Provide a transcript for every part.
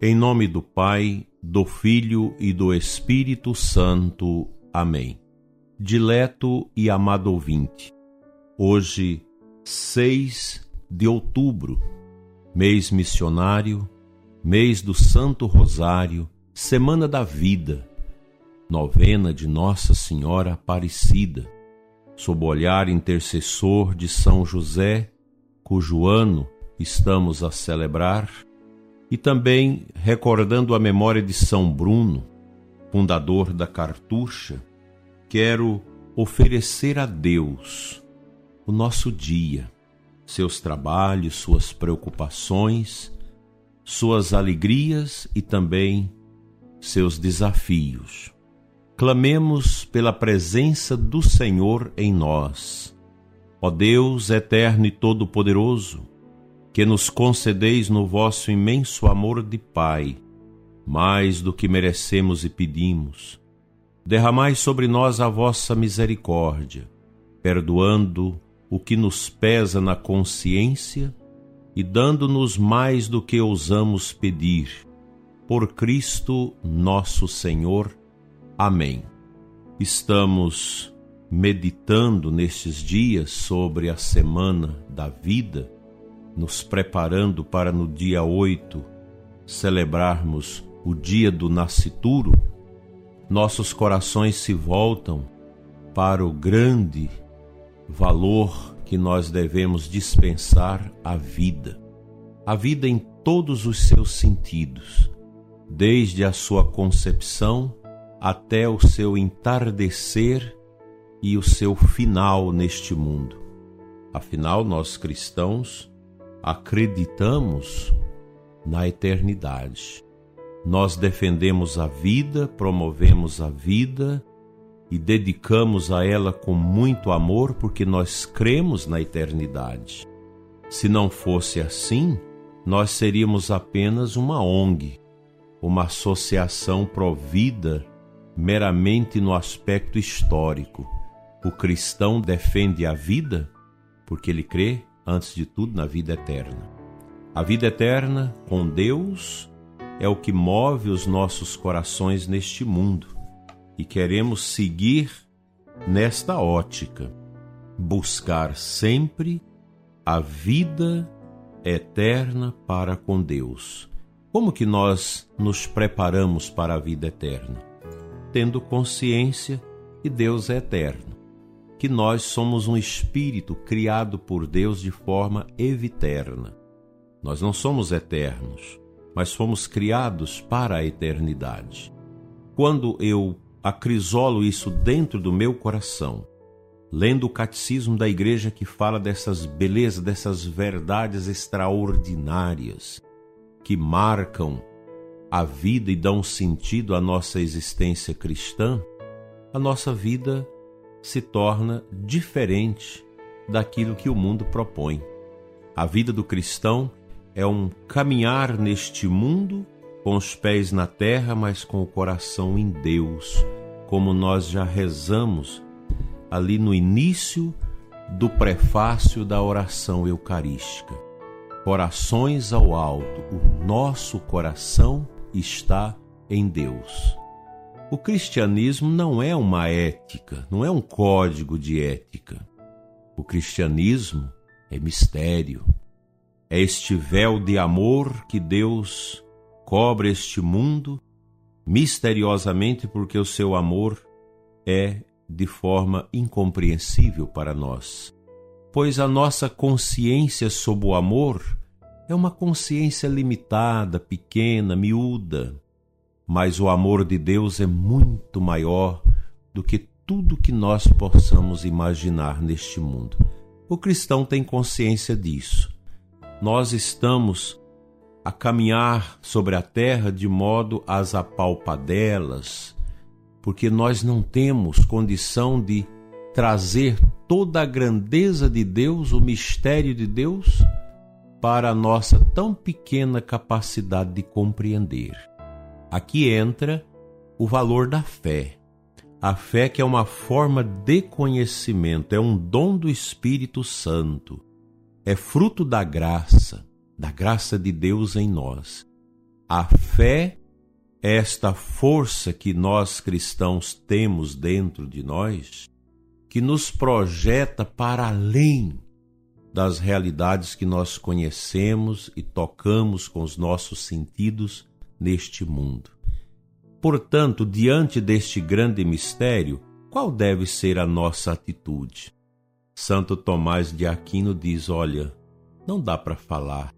Em nome do Pai, do Filho e do Espírito Santo. Amém. Dileto e amado ouvinte, hoje, 6 de outubro, mês missionário, mês do Santo Rosário, Semana da Vida, novena de Nossa Senhora Aparecida, sob o olhar intercessor de São José, cujo ano estamos a celebrar e também recordando a memória de São Bruno, fundador da Cartucha, quero oferecer a Deus o nosso dia, seus trabalhos, suas preocupações, suas alegrias e também seus desafios. Clamemos pela presença do Senhor em nós. Ó Deus eterno e todo-poderoso, que nos concedeis no vosso imenso amor de Pai, mais do que merecemos e pedimos. Derramai sobre nós a vossa misericórdia, perdoando o que nos pesa na consciência e dando-nos mais do que ousamos pedir. Por Cristo nosso Senhor. Amém. Estamos meditando nestes dias sobre a semana da vida nos preparando para no dia 8 celebrarmos o dia do nascituro, nossos corações se voltam para o grande valor que nós devemos dispensar à vida. A vida em todos os seus sentidos, desde a sua concepção até o seu entardecer e o seu final neste mundo. Afinal, nós cristãos acreditamos na eternidade. Nós defendemos a vida, promovemos a vida e dedicamos a ela com muito amor porque nós cremos na eternidade. Se não fosse assim, nós seríamos apenas uma ONG, uma associação provida meramente no aspecto histórico. O cristão defende a vida porque ele crê antes de tudo, na vida eterna. A vida eterna com Deus é o que move os nossos corações neste mundo e queremos seguir nesta ótica, buscar sempre a vida eterna para com Deus. Como que nós nos preparamos para a vida eterna? Tendo consciência que Deus é eterno que nós somos um espírito criado por Deus de forma eviterna. Nós não somos eternos, mas fomos criados para a eternidade. Quando eu acrisolo isso dentro do meu coração, lendo o catecismo da igreja que fala dessas belezas, dessas verdades extraordinárias que marcam a vida e dão sentido à nossa existência cristã, a nossa vida se torna diferente daquilo que o mundo propõe. A vida do cristão é um caminhar neste mundo com os pés na terra, mas com o coração em Deus, como nós já rezamos ali no início do prefácio da oração eucarística. Corações ao alto, o nosso coração está em Deus. O cristianismo não é uma ética, não é um código de ética. O cristianismo é mistério. É este véu de amor que Deus cobre este mundo misteriosamente porque o seu amor é de forma incompreensível para nós. Pois a nossa consciência sob o amor é uma consciência limitada, pequena, miúda mas o amor de Deus é muito maior do que tudo que nós possamos imaginar neste mundo. O cristão tem consciência disso. Nós estamos a caminhar sobre a terra de modo às apalpadelas, porque nós não temos condição de trazer toda a grandeza de Deus, o mistério de Deus, para a nossa tão pequena capacidade de compreender. Aqui entra o valor da fé. A fé que é uma forma de conhecimento, é um dom do Espírito Santo, é fruto da graça, da graça de Deus em nós. a fé, esta força que nós cristãos temos dentro de nós, que nos projeta para além das realidades que nós conhecemos e tocamos com os nossos sentidos neste mundo. Portanto, diante deste grande mistério, qual deve ser a nossa atitude? Santo Tomás de Aquino diz: olha, não dá para falar,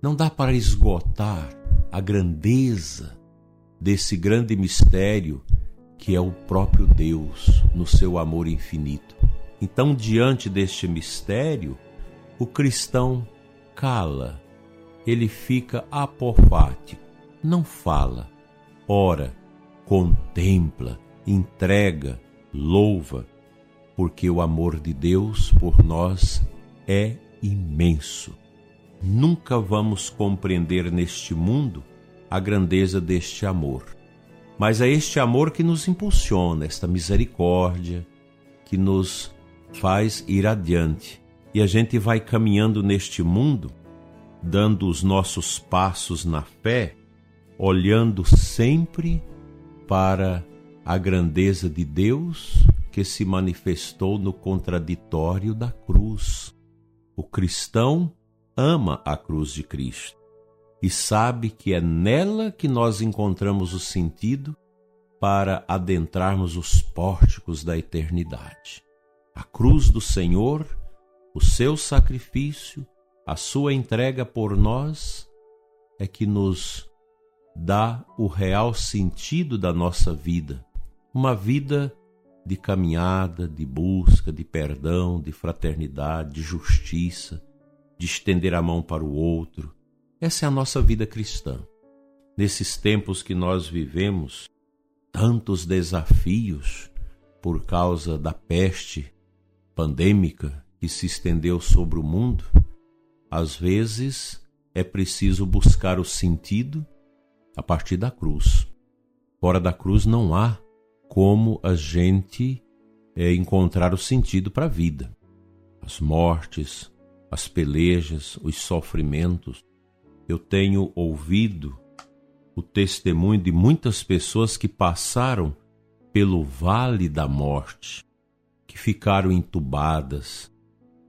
não dá para esgotar a grandeza desse grande mistério que é o próprio Deus no seu amor infinito. Então, diante deste mistério, o cristão cala, ele fica apofático, não fala, ora, contempla, entrega, louva, porque o amor de Deus por nós é imenso. Nunca vamos compreender neste mundo a grandeza deste amor. Mas é este amor que nos impulsiona, esta misericórdia que nos faz ir adiante. E a gente vai caminhando neste mundo, dando os nossos passos na fé, olhando sempre para a grandeza de Deus que se manifestou no contraditório da cruz. O cristão ama a cruz de Cristo e sabe que é nela que nós encontramos o sentido para adentrarmos os pórticos da eternidade. A cruz do Senhor, o seu sacrifício, a sua entrega por nós é que nos dá o real sentido da nossa vida, uma vida de caminhada, de busca, de perdão, de fraternidade, de justiça, de estender a mão para o outro. Essa é a nossa vida cristã. Nesses tempos que nós vivemos, tantos desafios por causa da peste pandêmica que se estendeu sobre o mundo, às vezes é preciso buscar o sentido a partir da cruz. Fora da cruz não há como a gente é, encontrar o sentido para a vida. As mortes, as pelejas, os sofrimentos. Eu tenho ouvido o testemunho de muitas pessoas que passaram pelo vale da morte, que ficaram entubadas,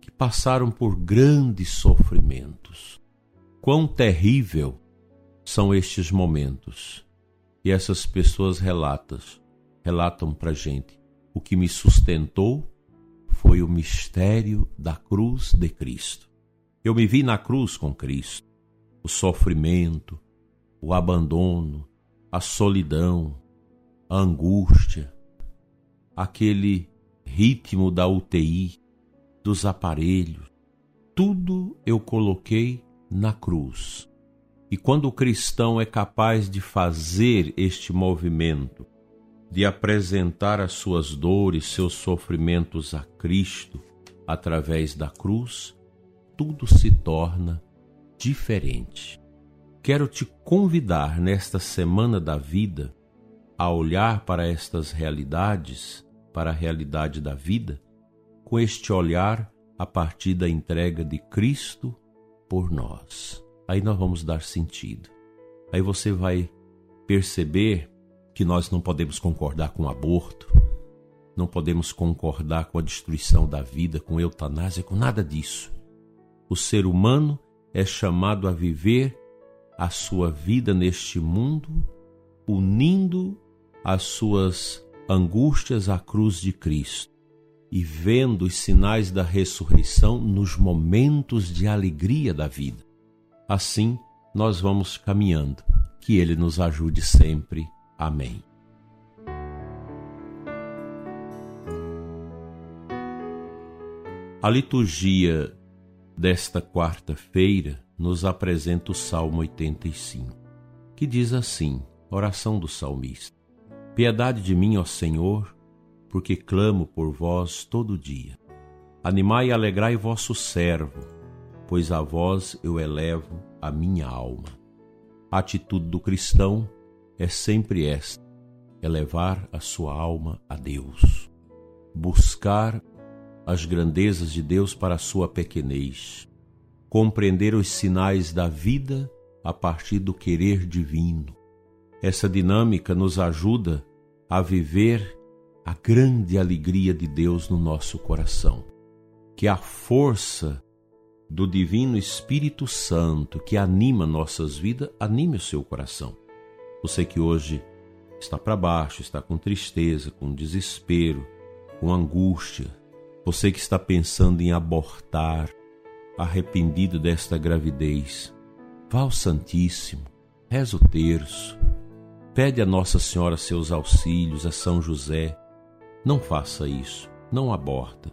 que passaram por grandes sofrimentos. Quão terrível são estes momentos. E essas pessoas relatam, relatam para gente: o que me sustentou foi o mistério da cruz de Cristo. Eu me vi na cruz com Cristo. O sofrimento, o abandono, a solidão, a angústia, aquele ritmo da UTI, dos aparelhos, tudo eu coloquei na cruz. E quando o cristão é capaz de fazer este movimento, de apresentar as suas dores, seus sofrimentos a Cristo através da cruz, tudo se torna diferente. Quero te convidar nesta semana da vida a olhar para estas realidades, para a realidade da vida, com este olhar a partir da entrega de Cristo por nós aí nós vamos dar sentido. Aí você vai perceber que nós não podemos concordar com o aborto, não podemos concordar com a destruição da vida, com eutanásia, com nada disso. O ser humano é chamado a viver a sua vida neste mundo, unindo as suas angústias à cruz de Cristo e vendo os sinais da ressurreição nos momentos de alegria da vida. Assim nós vamos caminhando. Que Ele nos ajude sempre. Amém. A liturgia desta quarta-feira nos apresenta o Salmo 85, que diz assim: Oração do salmista. Piedade de mim, ó Senhor, porque clamo por vós todo dia. Animai e alegrai vosso servo pois a vós eu elevo a minha alma. A atitude do cristão é sempre esta: elevar a sua alma a Deus, buscar as grandezas de Deus para a sua pequenez, compreender os sinais da vida a partir do querer divino. Essa dinâmica nos ajuda a viver a grande alegria de Deus no nosso coração. Que a força do Divino Espírito Santo que anima nossas vidas, anime o seu coração. Você que hoje está para baixo, está com tristeza, com desespero, com angústia, você que está pensando em abortar, arrependido desta gravidez, vá ao Santíssimo, reza o terço, pede a Nossa Senhora seus auxílios, a São José. Não faça isso, não aborta.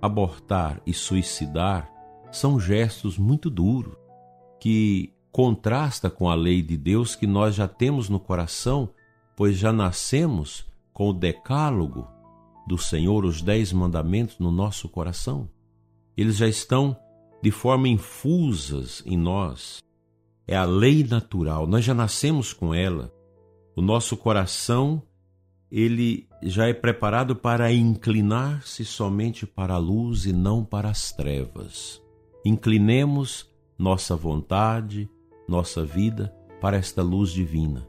Abortar e suicidar são gestos muito duros que contrasta com a lei de Deus que nós já temos no coração, pois já nascemos com o decálogo do Senhor, os dez mandamentos no nosso coração. Eles já estão de forma infusas em nós. É a lei natural, nós já nascemos com ela. O nosso coração, ele já é preparado para inclinar-se somente para a luz e não para as trevas. Inclinemos nossa vontade, nossa vida para esta luz divina.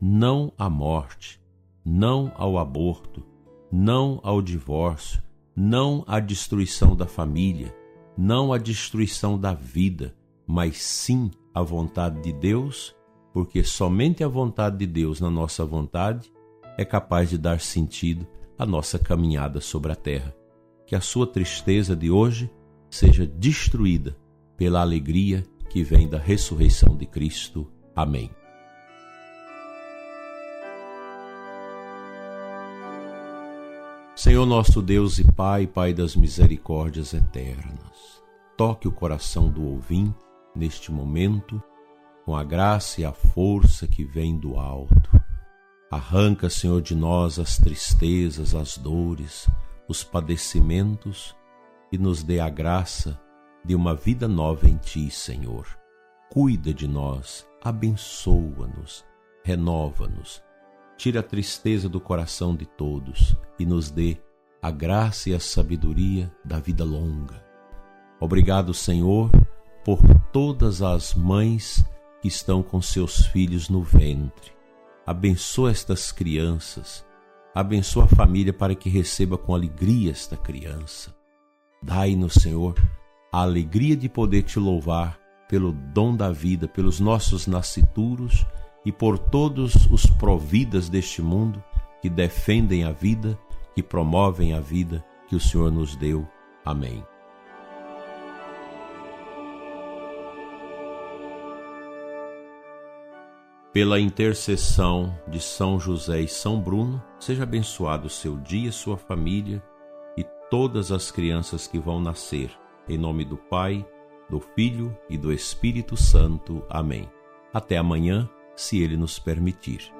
Não à morte, não ao aborto, não ao divórcio, não à destruição da família, não à destruição da vida, mas sim à vontade de Deus, porque somente a vontade de Deus na nossa vontade é capaz de dar sentido à nossa caminhada sobre a terra. Que a sua tristeza de hoje seja destruída pela alegria que vem da ressurreição de Cristo. Amém. Senhor nosso Deus e Pai, Pai das misericórdias eternas, toque o coração do ouvinte neste momento com a graça e a força que vem do alto. Arranca, Senhor, de nós as tristezas, as dores, os padecimentos e nos dê a graça de uma vida nova em Ti, Senhor. Cuida de nós, abençoa-nos, renova-nos, tira a tristeza do coração de todos e nos dê a graça e a sabedoria da vida longa. Obrigado, Senhor, por todas as mães que estão com seus filhos no ventre. Abençoa estas crianças, abençoa a família para que receba com alegria esta criança. Dai-nos, Senhor, a alegria de poder te louvar pelo dom da vida, pelos nossos nascituros e por todos os providas deste mundo que defendem a vida, que promovem a vida que o Senhor nos deu. Amém. Pela intercessão de São José e São Bruno, seja abençoado o seu dia, sua família e todas as crianças que vão nascer. Em nome do Pai, do Filho e do Espírito Santo. Amém. Até amanhã, se Ele nos permitir.